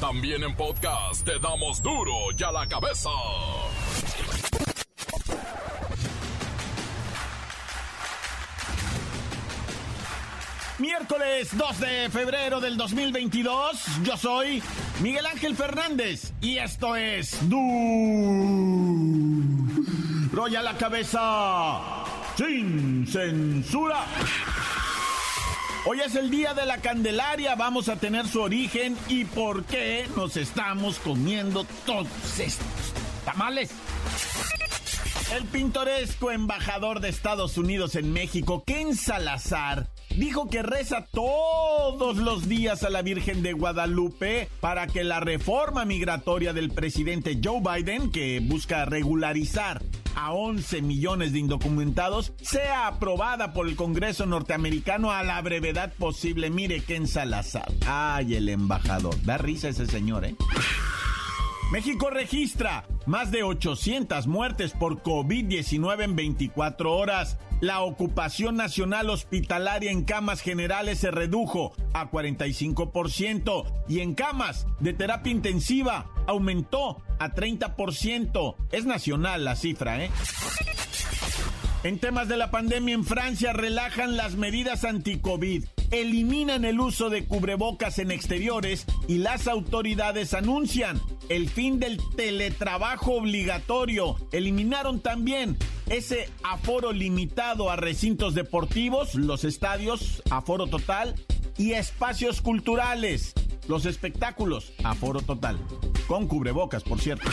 También en podcast te damos duro y a la cabeza. Miércoles 2 de febrero del 2022, yo soy Miguel Ángel Fernández y esto es Duro y a la cabeza sin censura. Hoy es el día de la Candelaria, vamos a tener su origen y por qué nos estamos comiendo todos estos tamales. El pintoresco embajador de Estados Unidos en México, Ken Salazar, dijo que reza todos los días a la Virgen de Guadalupe para que la reforma migratoria del presidente Joe Biden, que busca regularizar a 11 millones de indocumentados, sea aprobada por el Congreso norteamericano a la brevedad posible. Mire, Ken Salazar. Ay, el embajador. Da risa ese señor, ¿eh? México registra más de 800 muertes por COVID-19 en 24 horas. La ocupación nacional hospitalaria en camas generales se redujo a 45% y en camas de terapia intensiva aumentó a 30%. Es nacional la cifra, ¿eh? En temas de la pandemia en Francia relajan las medidas anti-COVID eliminan el uso de cubrebocas en exteriores y las autoridades anuncian el fin del teletrabajo obligatorio. Eliminaron también ese aforo limitado a recintos deportivos, los estadios, aforo total, y espacios culturales, los espectáculos, aforo total. Con cubrebocas, por cierto.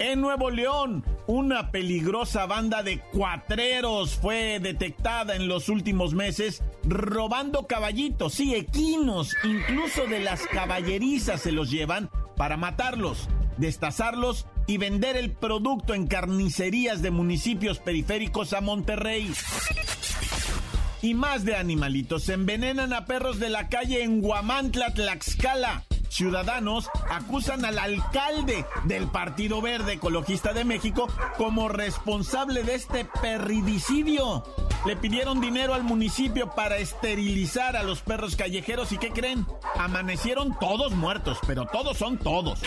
En Nuevo León, una peligrosa banda de cuatreros fue detectada en los últimos meses robando caballitos, sí, equinos, incluso de las caballerizas se los llevan para matarlos, destazarlos y vender el producto en carnicerías de municipios periféricos a Monterrey. Y más de animalitos, envenenan a perros de la calle en Guamantla, Tlaxcala. Ciudadanos acusan al alcalde del Partido Verde Ecologista de México como responsable de este perridicidio. Le pidieron dinero al municipio para esterilizar a los perros callejeros y ¿qué creen? Amanecieron todos muertos, pero todos son todos.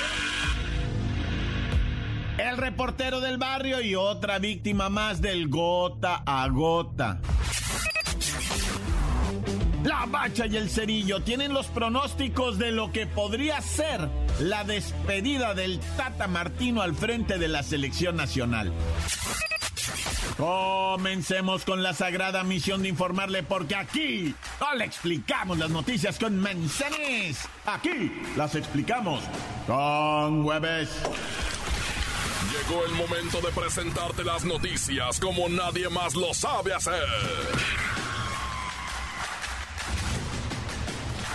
El reportero del barrio y otra víctima más del gota a gota. La Bacha y el Cerillo tienen los pronósticos de lo que podría ser la despedida del Tata Martino al frente de la selección nacional. Comencemos con la sagrada misión de informarle porque aquí no le explicamos las noticias con manzanes. Aquí las explicamos con hueves. Llegó el momento de presentarte las noticias como nadie más lo sabe hacer.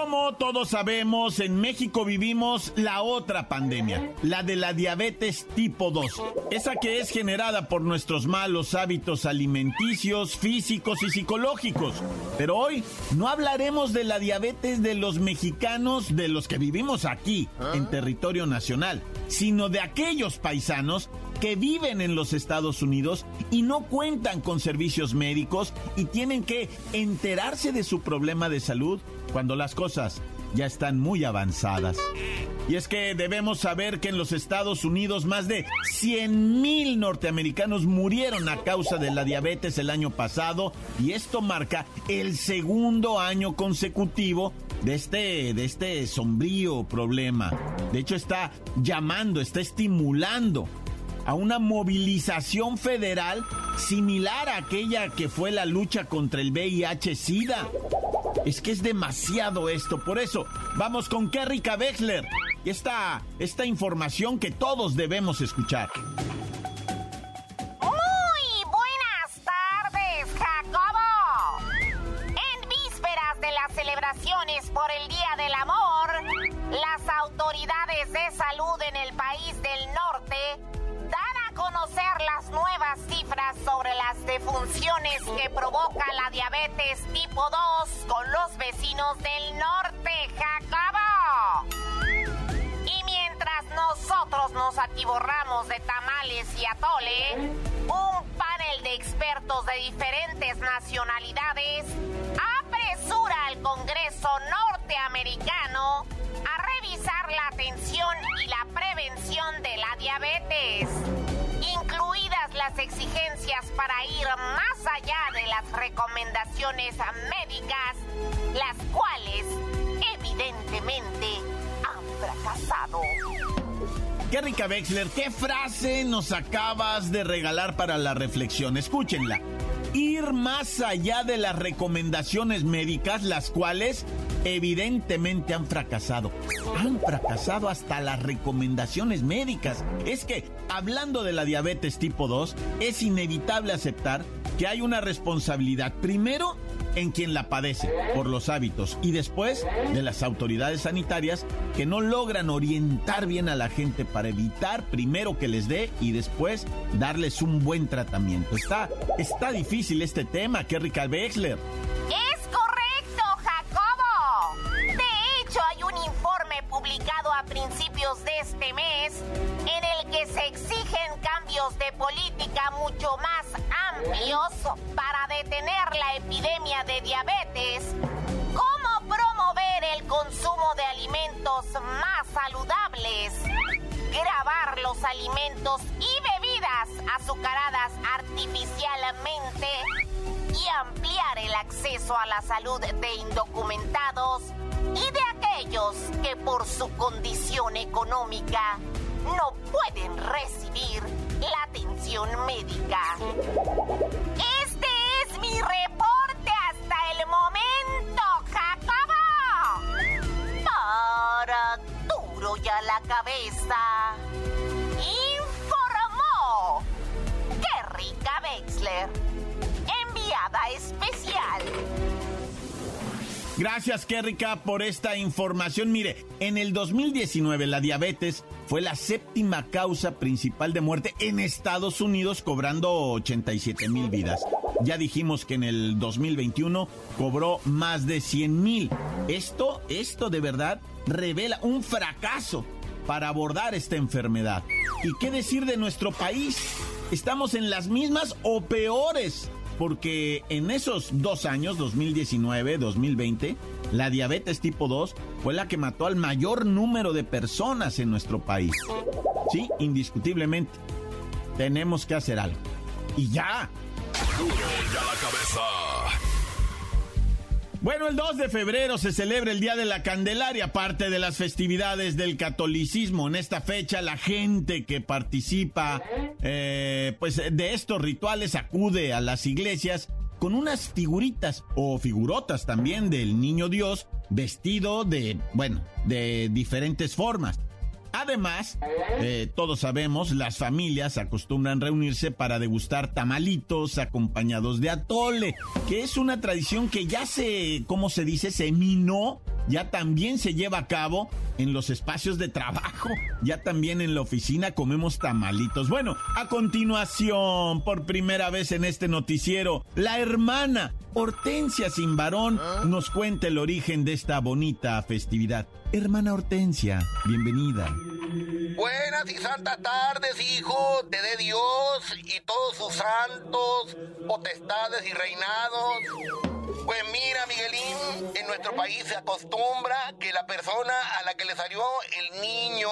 Como todos sabemos, en México vivimos la otra pandemia, la de la diabetes tipo 2, esa que es generada por nuestros malos hábitos alimenticios, físicos y psicológicos. Pero hoy no hablaremos de la diabetes de los mexicanos, de los que vivimos aquí, en territorio nacional, sino de aquellos paisanos que viven en los Estados Unidos y no cuentan con servicios médicos y tienen que enterarse de su problema de salud cuando las cosas ya están muy avanzadas. Y es que debemos saber que en los Estados Unidos más de 100 mil norteamericanos murieron a causa de la diabetes el año pasado y esto marca el segundo año consecutivo de este, de este sombrío problema. De hecho está llamando, está estimulando a una movilización federal similar a aquella que fue la lucha contra el VIH-Sida. Es que es demasiado esto, por eso vamos con Kerrika Wexler esta, esta información que todos debemos escuchar. Muy buenas tardes, Jacobo. En vísperas de las celebraciones por el Día del Amor, las autoridades de salud en el país del norte las nuevas cifras sobre las defunciones que provoca la diabetes tipo 2 con los vecinos del norte, Jacobo. Y mientras nosotros nos atiborramos de tamales y atole, un panel de expertos de diferentes nacionalidades apresura al Congreso norteamericano a exigencias para ir más allá de las recomendaciones médicas, las cuales evidentemente han fracasado. Qué rica, Wexler, ¿qué frase nos acabas de regalar para la reflexión? Escúchenla. Ir más allá de las recomendaciones médicas, las cuales evidentemente han fracasado. Han fracasado hasta las recomendaciones médicas. Es que, hablando de la diabetes tipo 2, es inevitable aceptar que hay una responsabilidad. Primero, en quien la padece por los hábitos y después de las autoridades sanitarias que no logran orientar bien a la gente para evitar primero que les dé y después darles un buen tratamiento. Está, está difícil este tema, Kerry Wexler. De este mes en el que se exigen cambios de política mucho más amplios para detener la epidemia de diabetes, cómo promover el consumo de alimentos más saludables, grabar los alimentos y bebidas azucaradas artificialmente y ampliar el acceso a la salud de indocumentados y de aquellos que por su condición económica no Gracias, Kerrika, por esta información. Mire, en el 2019 la diabetes fue la séptima causa principal de muerte en Estados Unidos, cobrando 87 mil vidas. Ya dijimos que en el 2021 cobró más de 100 mil. Esto, esto de verdad revela un fracaso para abordar esta enfermedad. ¿Y qué decir de nuestro país? Estamos en las mismas o peores porque en esos dos años, 2019, 2020, la diabetes tipo 2 fue la que mató al mayor número de personas en nuestro país. Sí, indiscutiblemente. Tenemos que hacer algo. Y ya. ya la cabeza. Bueno, el 2 de febrero se celebra el Día de la Candelaria, parte de las festividades del catolicismo. En esta fecha la gente que participa eh, pues, de estos rituales acude a las iglesias con unas figuritas o figurotas también del niño Dios vestido de, bueno, de diferentes formas. Además, eh, todos sabemos, las familias acostumbran reunirse para degustar tamalitos acompañados de atole, que es una tradición que ya se, ¿cómo se dice? Se minó, ya también se lleva a cabo en los espacios de trabajo, ya también en la oficina comemos tamalitos. Bueno, a continuación, por primera vez en este noticiero, la hermana Hortensia Sin Varón nos cuenta el origen de esta bonita festividad. Hermana Hortensia, bienvenida. Buenas y santas tardes, hijo, te dé Dios y todos sus santos, potestades y reinados. Pues mira, Miguelín, en nuestro país se acostumbra que la persona a la que le salió el niño,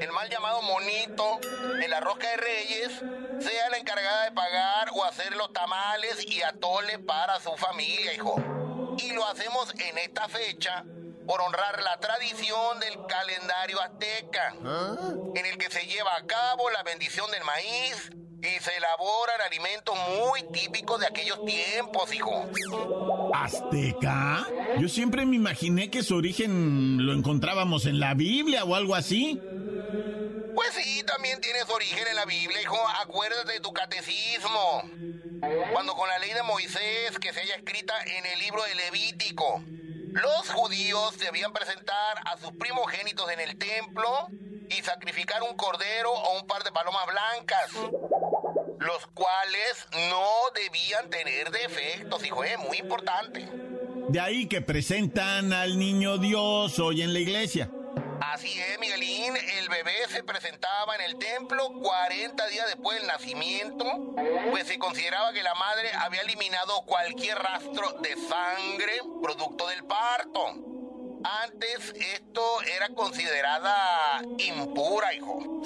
el mal llamado monito, en la rosca de reyes, sea la encargada de pagar o hacer los tamales y atole para su familia, hijo. Y lo hacemos en esta fecha por honrar la tradición del calendario azteca, en el que se lleva a cabo la bendición del maíz y se elaboran alimentos muy típicos de aquellos tiempos, hijo. ¿Azteca? Yo siempre me imaginé que su origen lo encontrábamos en la Biblia o algo así. Pues sí, también tiene su origen en la Biblia, hijo. Acuérdate de tu catecismo. Cuando con la ley de Moisés, que se haya escrita en el libro de Levítico, los judíos debían presentar a sus primogénitos en el templo y sacrificar un cordero o un par de palomas blancas. Los cuales no debían tener defectos, hijo, es muy importante. De ahí que presentan al niño Dios hoy en la iglesia. Así es, Miguelín, el bebé se presentaba en el templo 40 días después del nacimiento, pues se consideraba que la madre había eliminado cualquier rastro de sangre producto del parto. Antes esto era considerada impura, hijo.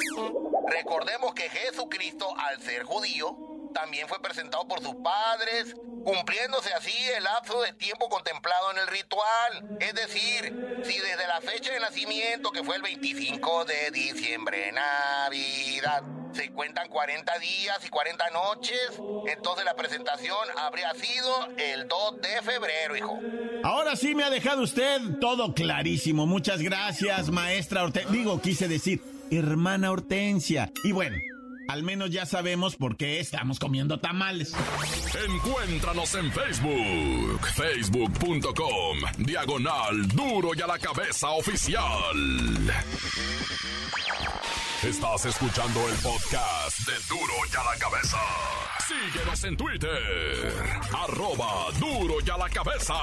Recordemos que Jesucristo, al ser judío, también fue presentado por sus padres, cumpliéndose así el lapso de tiempo contemplado en el ritual. Es decir, si desde la fecha de nacimiento, que fue el 25 de diciembre, Navidad, se cuentan 40 días y 40 noches, entonces la presentación habría sido el 2 de febrero, hijo. Ahora sí me ha dejado usted todo clarísimo. Muchas gracias, maestra Hortensia. Digo, quise decir, hermana Hortensia. Y bueno. Al menos ya sabemos por qué estamos comiendo tamales. Encuéntranos en Facebook, facebook.com, diagonal duro y a la cabeza oficial. Estás escuchando el podcast de duro y a la cabeza. Síguenos en Twitter, arroba duro y a la cabeza.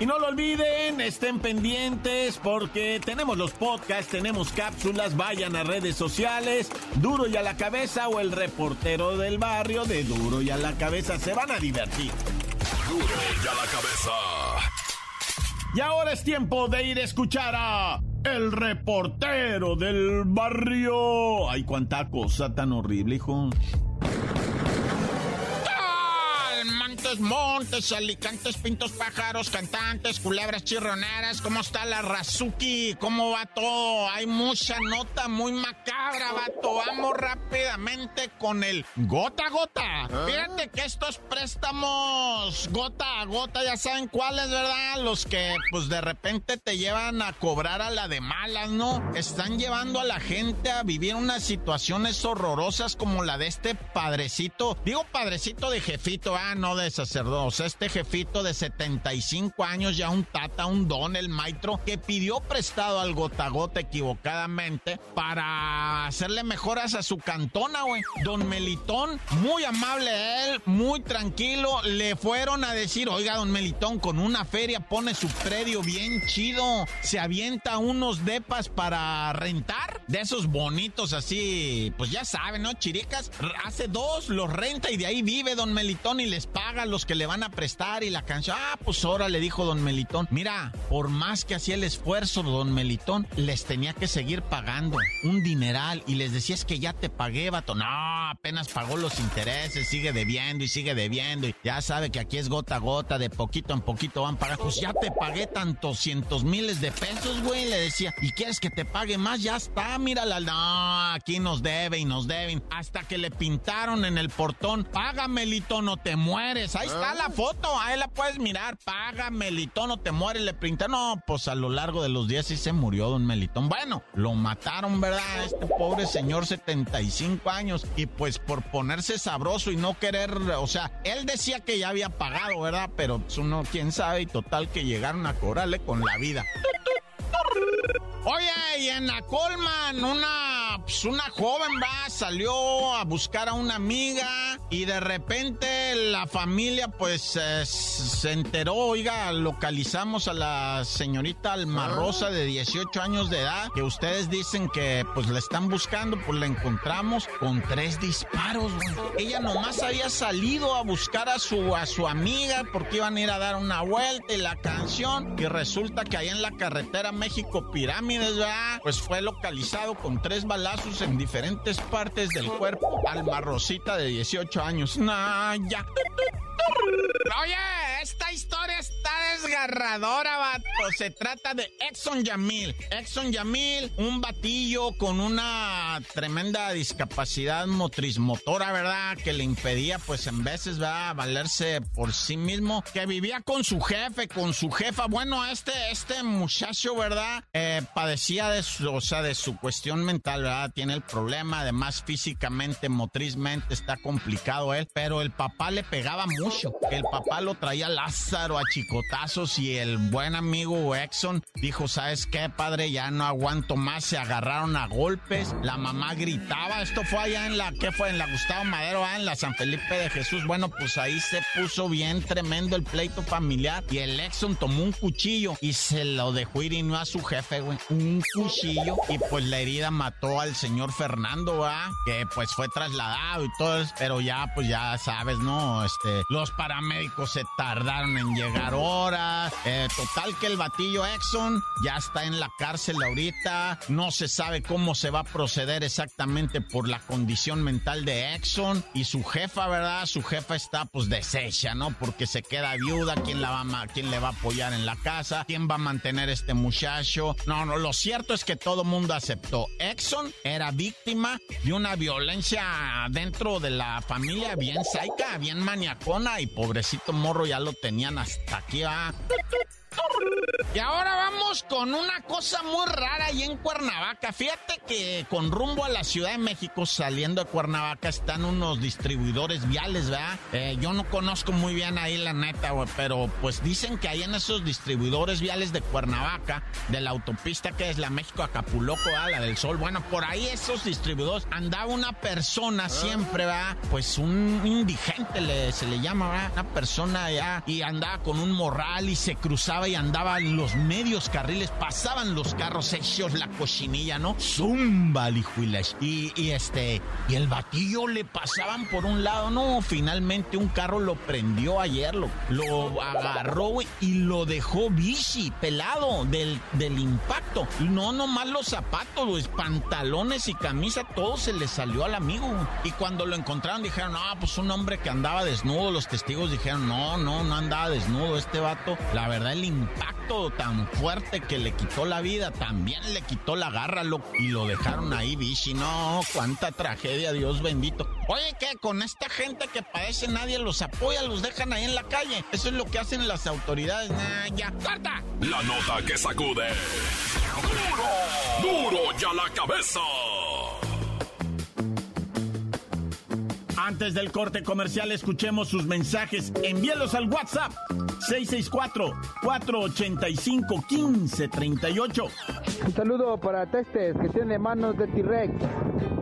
Y no lo olviden, estén pendientes porque tenemos los podcasts, tenemos cápsulas, vayan a redes sociales, Duro y a la cabeza o el reportero del barrio de Duro y a la cabeza, se van a divertir. Duro y a la cabeza. Y ahora es tiempo de ir a escuchar a el reportero del barrio. Ay, cuánta cosa tan horrible, hijo. Montes, alicantes, pintos, pájaros, cantantes, culebras chirroneras. ¿Cómo está la Razuki? ¿Cómo va todo? Hay mucha nota muy macabra, vato. Vamos rápidamente con el gota a gota. ¿Ah? Fíjate que estos préstamos gota a gota, ya saben cuáles, ¿verdad? Los que, pues de repente te llevan a cobrar a la de malas, ¿no? Están llevando a la gente a vivir unas situaciones horrorosas como la de este padrecito. Digo padrecito de jefito, ah, no de este jefito de 75 años, ya un tata, un don, el maestro, que pidió prestado al gota gota equivocadamente para hacerle mejoras a su cantona, güey. Don Melitón, muy amable él, muy tranquilo, le fueron a decir, oiga, don Melitón, con una feria pone su predio bien chido, se avienta unos depas para rentar, de esos bonitos así, pues ya saben, ¿no? Chiricas, hace dos, los renta y de ahí vive don Melitón y les paga los que le van a prestar y la canción. Ah, pues ahora le dijo don Melitón. Mira, por más que hacía el esfuerzo don Melitón, les tenía que seguir pagando un dineral y les decía es que ya te pagué, vato. No, apenas pagó los intereses, sigue debiendo y sigue debiendo y ya sabe que aquí es gota a gota, de poquito en poquito van pagando. Pues ya te pagué tantos cientos miles de pesos, güey, le decía. ¿Y quieres que te pague más? Ya está, mírala. No, aquí nos debe y nos deben. Hasta que le pintaron en el portón, paga Melitón no te mueres ahí está la foto, ahí la puedes mirar. Paga, Melitón, no te mueres, le pinta. No, pues a lo largo de los días sí se murió don Melitón. Bueno, lo mataron, ¿verdad? Este pobre señor, 75 años. Y pues por ponerse sabroso y no querer, o sea, él decía que ya había pagado, ¿verdad? Pero pues uno, quién sabe, y total que llegaron a cobrarle con la vida. Oye, y en la Colman, una, pues una joven va, salió a buscar a una amiga y de repente la familia pues eh, se enteró, oiga, localizamos a la señorita Almarrosa de 18 años de edad, que ustedes dicen que pues la están buscando, pues la encontramos con tres disparos, Ella nomás había salido a buscar a su, a su amiga porque iban a ir a dar una vuelta y la canción y resulta que ahí en la carretera México Pues fue localizado con tres balazos en diferentes partes del cuerpo. Almarrosita de 18 años. Nah, ya. Oye, esta historia está desgarradora, vato. Se trata de Exxon Yamil. Exxon Yamil, un batillo con una tremenda discapacidad motriz motora, ¿verdad? Que le impedía, pues en veces, a valerse por sí mismo. Que vivía con su jefe, con su jefa. Bueno, este, este muchacho, ¿verdad? Eh, padecía de su, o sea, de su cuestión mental, ¿verdad? Tiene el problema. Además, físicamente, motrizmente, está complicado él. Pero el papá le pegaba mucho. El papá lo traía Lázaro a chicotazos y el buen amigo Exxon dijo, ¿sabes qué, padre? Ya no aguanto más. Se agarraron a golpes. La mamá gritaba. Esto fue allá en la, ¿qué fue? En la Gustavo Madero, ah, en la San Felipe de Jesús. Bueno, pues ahí se puso bien tremendo el pleito familiar. Y el Exxon tomó un cuchillo y se lo dejó ir y no a su jefe, güey. Un cuchillo. Y pues la herida mató al señor Fernando, ¿ah? Que pues fue trasladado y todo. Pero ya, pues ya sabes, ¿no? Este, los paramédicos se tardaron en llegar horas. Eh, total que el batillo Exxon ya está en la cárcel ahorita. No se sabe cómo se va a proceder exactamente por la condición mental de Exxon. Y su jefa, ¿verdad? Su jefa está pues deshecha, ¿no? Porque se queda viuda. ¿Quién, la va ¿Quién le va a apoyar en la casa? ¿Quién va a mantener este muchacho? No, no, lo cierto es que todo mundo aceptó. Exxon era víctima de una violencia dentro de la familia bien saica, bien maniacona y pobrecito morro ya lo tenían hasta aquí. ¿ah? Y ahora vamos con una cosa muy rara ahí en Cuernavaca. Fíjate que con rumbo a la Ciudad de México, saliendo de Cuernavaca, están unos distribuidores viales, ¿verdad? Eh, yo no conozco muy bien ahí la neta, pero pues dicen que hay en esos distribuidores viales de Cuernavaca, de la autopista que es la México-Acapulco, la del Sol. Bueno, por ahí esos distribuidores andaba una persona siempre, ¿verdad? Pues un indigente se le llama, ¿verdad? Una persona ya, y andaba con un morral y se cruzaba y andaba en los medios carriles, pasaban los carros hechos la cochinilla, ¿no? Zumba, y, y este, y el batillo le pasaban por un lado, no, finalmente un carro lo prendió ayer, lo, lo agarró y lo dejó bici, pelado del, del impacto. No nomás los zapatos, los pantalones y camisa, todo se le salió al amigo. Y cuando lo encontraron dijeron, no, pues un hombre que andaba desnudo, los testigos dijeron, no, no, no andaba desnudo este vato. La verdad, el impacto tan fuerte que le quitó la vida, también le quitó la garra y lo dejaron ahí, bichi. No, cuánta tragedia, Dios bendito. Oye, ¿qué? Con esta gente que padece nadie los apoya, los dejan ahí en la calle. Eso es lo que hacen las autoridades. ya, corta. La nota que sacude. ¡Duro! ¡Duro ya la cabeza! Antes del corte comercial, escuchemos sus mensajes. Envíelos al WhatsApp 664-485-1538. Un saludo para Testes, que tiene manos de T-Rex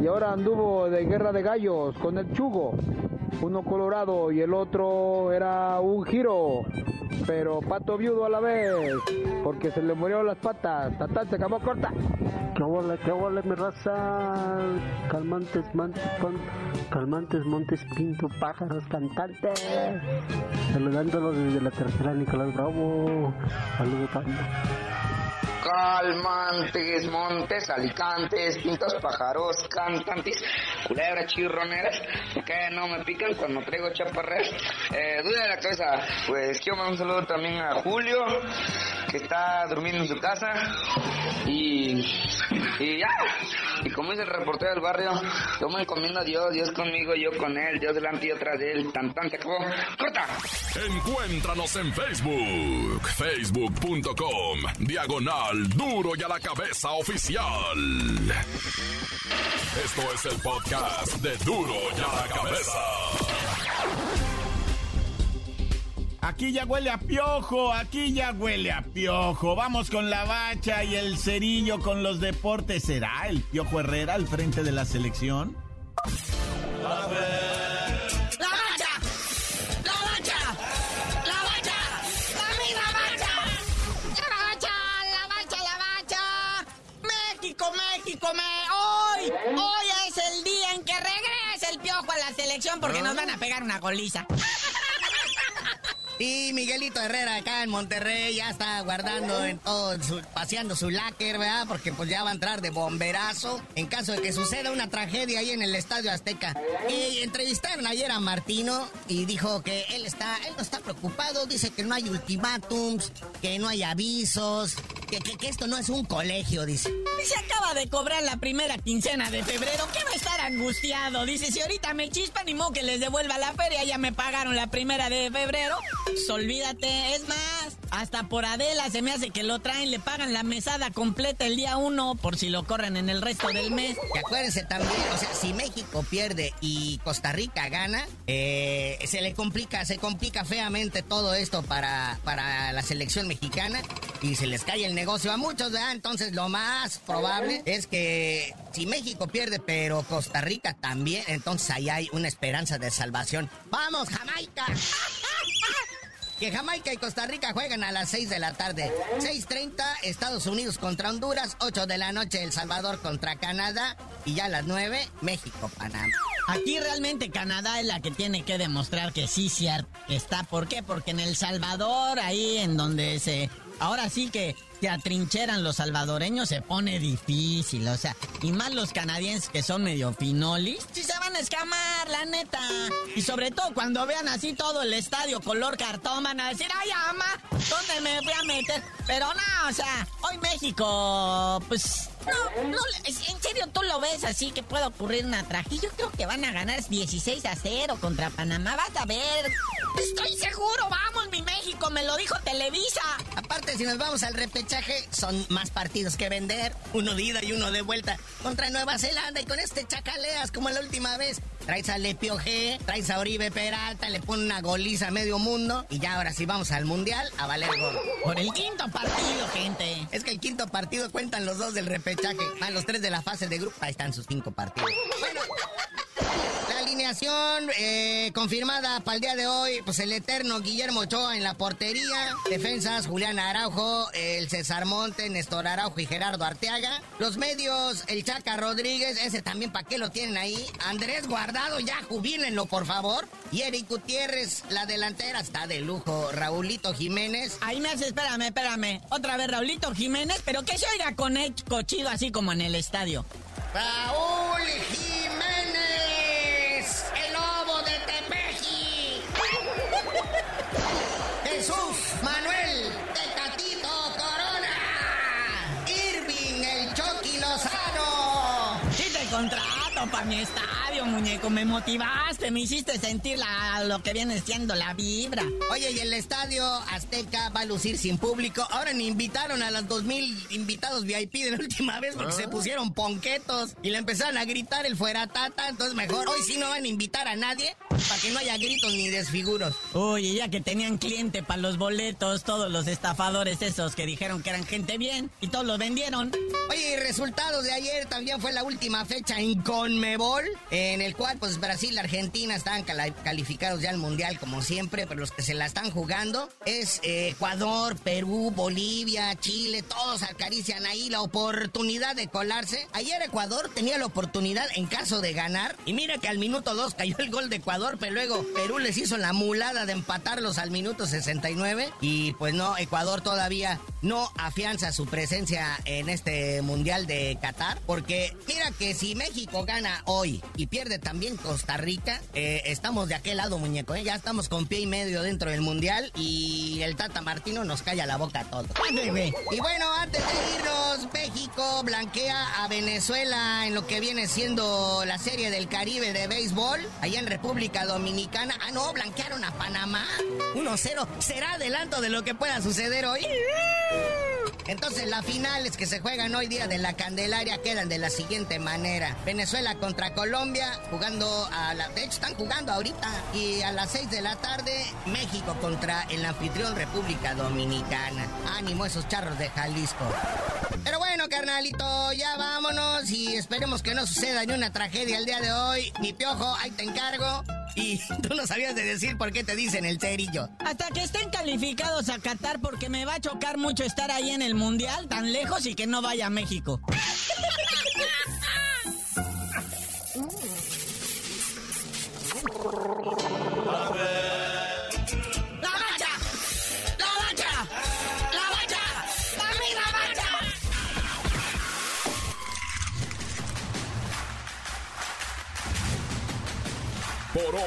y ahora anduvo de guerra de gallos con el Chugo. Uno colorado y el otro era un giro pero pato viudo a la vez, porque se le murió las patas. Tatán se acabó corta. Que huele, que huele mi raza. Calmantes, mantes, calmantes, montes, pinto, pájaros, cantantes. Saludándolos desde la tercera Nicolás Bravo. Saludos tanto. Calmantes, montes, alicantes, pintos, pájaros, cantantes, culebras, chirroneras, que no me pican cuando traigo chaparreras. Eh, duda de la cabeza, pues quiero mandar un saludo también a Julio, que está durmiendo en su casa, y, y ya, y como dice el reportero del barrio, yo me encomiendo a Dios, Dios conmigo, yo con él, Dios delante y otra de él, tan tan se acabó. ¡Corta! Encuéntranos en Facebook, facebook.com, diagonal duro y a la cabeza oficial. Esto es el podcast de duro y a la cabeza. Aquí ya huele a piojo, aquí ya huele a piojo. Vamos con la bacha y el cerillo con los deportes. ¿Será el piojo Herrera al frente de la selección? La bacha, la bacha, la bacha, la misma bacha. La bacha, la bacha, la bacha. México, México, me. Hoy, hoy es el día en que regresa el piojo a la selección porque nos van a pegar una goliza. Y Miguelito Herrera acá en Monterrey ya está guardando en todo, paseando su láquer, ¿verdad? Porque pues ya va a entrar de bomberazo en caso de que suceda una tragedia ahí en el Estadio Azteca. Y entrevistaron ayer a Martino y dijo que él está, él no está preocupado, dice que no hay ultimátums, que no hay avisos, que, que, esto no es un colegio, dice. Se acaba de cobrar la primera quincena de febrero, ¿qué va a estar angustiado? Dice, si ahorita me chispan ni modo que les devuelva la feria, ya me pagaron la primera de febrero. Pues olvídate, es más, Hasta por Adela se me hace que lo traen, le pagan la mesada completa el día uno por si lo corren en el resto del mes. Y acuérdense también, o sea, si México pierde y Costa Rica gana, eh, se le complica, se complica feamente todo esto para, para la selección mexicana y se les cae el negocio a muchos, ¿verdad? Entonces lo más probable es que si México pierde, pero Costa Rica también, entonces ahí hay una esperanza de salvación. ¡Vamos, Jamaica! que Jamaica y Costa Rica juegan a las 6 de la tarde. 6.30 Estados Unidos contra Honduras, 8 de la noche El Salvador contra Canadá y ya a las 9 México, Panamá. Aquí realmente Canadá es la que tiene que demostrar que sí, cierto, está. ¿Por qué? Porque en El Salvador, ahí en donde se... Ahora sí que se atrincheran los salvadoreños se pone difícil, o sea, y más los canadienses que son medio finolis, sí se van a escamar, la neta. Y sobre todo cuando vean así todo el estadio color cartón van a decir, ay, ama, ¿dónde me voy a meter? Pero no, o sea, hoy México, pues no, no, en serio tú lo ves así que puede ocurrir una tragedia. Yo creo que van a ganar 16 a 0 contra Panamá. Vas a ver. Estoy seguro, vamos, mi México, me lo dijo Televisa. Aparte, si nos vamos al repechaje, son más partidos que vender. Uno de ida y uno de vuelta contra Nueva Zelanda. Y con este chacaleas como la última vez. Traes a Lepio G, traes a Oribe Peralta, le pone una goliza a medio mundo. Y ya ahora sí vamos al mundial a valer gol. Por el quinto partido, gente. Es que el quinto partido cuentan los dos del repechaje. Más los tres de la fase de grupo. Ahí están sus cinco partidos. Bueno. Alineación eh, confirmada para el día de hoy, pues el eterno Guillermo Ochoa en la portería, defensas Julián Araujo, el César Monte, Néstor Araujo y Gerardo Arteaga. Los medios, el Chaca Rodríguez, ese también para qué lo tienen ahí. Andrés Guardado, ya jubílenlo por favor. Y Eric Gutiérrez, la delantera está de lujo. Raulito Jiménez. Ahí me hace, espérame, espérame. Otra vez Raulito Jiménez, pero que se oiga con el cochido así como en el estadio. Raúl Jiménez, contrato para muñeco. Me motivaste, me hiciste sentir la, lo que viene siendo la vibra. Oye, y el estadio Azteca va a lucir sin público. Ahora ni invitaron a los 2000 invitados VIP de la última vez porque se pusieron ponquetos y le empezaron a gritar el fuera tata. Entonces mejor hoy sí no van a invitar a nadie para que no haya gritos ni desfiguros. Oye, ya que tenían cliente para los boletos, todos los estafadores esos que dijeron que eran gente bien y todos los vendieron. Oye, y resultados de ayer también fue la última fecha en Conmebol, en el cual pues Brasil y Argentina cala- calificados ya al Mundial como siempre, pero los que se la están jugando es eh, Ecuador, Perú, Bolivia, Chile, todos acarician ahí la oportunidad de colarse. Ayer Ecuador tenía la oportunidad en caso de ganar y mira que al minuto 2 cayó el gol de Ecuador, pero luego Perú les hizo la mulada de empatarlos al minuto 69 y pues no, Ecuador todavía no afianza su presencia en este Mundial de Qatar, porque mira que si México gana hoy y pierde también Costa Rica, eh, estamos de aquel lado, muñeco, ¿eh? ya estamos con pie y medio dentro del Mundial y el Tata Martino nos calla la boca a todos. Y bueno, antes de irnos, México blanquea a Venezuela en lo que viene siendo la serie del Caribe de béisbol, allá en República Dominicana. Ah, no, blanquearon a Panamá. 1-0. ¿Será adelanto de lo que pueda suceder hoy? Entonces las finales que se juegan hoy día de la Candelaria quedan de la siguiente manera. Venezuela contra Colombia jugando a la... De hecho están jugando ahorita. Y a las 6 de la tarde México contra el anfitrión República Dominicana. Ánimo esos charros de Jalisco. Pero bueno, carnalito, ya vámonos y esperemos que no suceda ni una tragedia el día de hoy. Mi piojo, ahí te encargo. Y tú no sabías de decir por qué te dicen el cerillo. Hasta que estén calificados a Qatar porque me va a chocar mucho estar ahí en el Mundial tan lejos y que no vaya a México.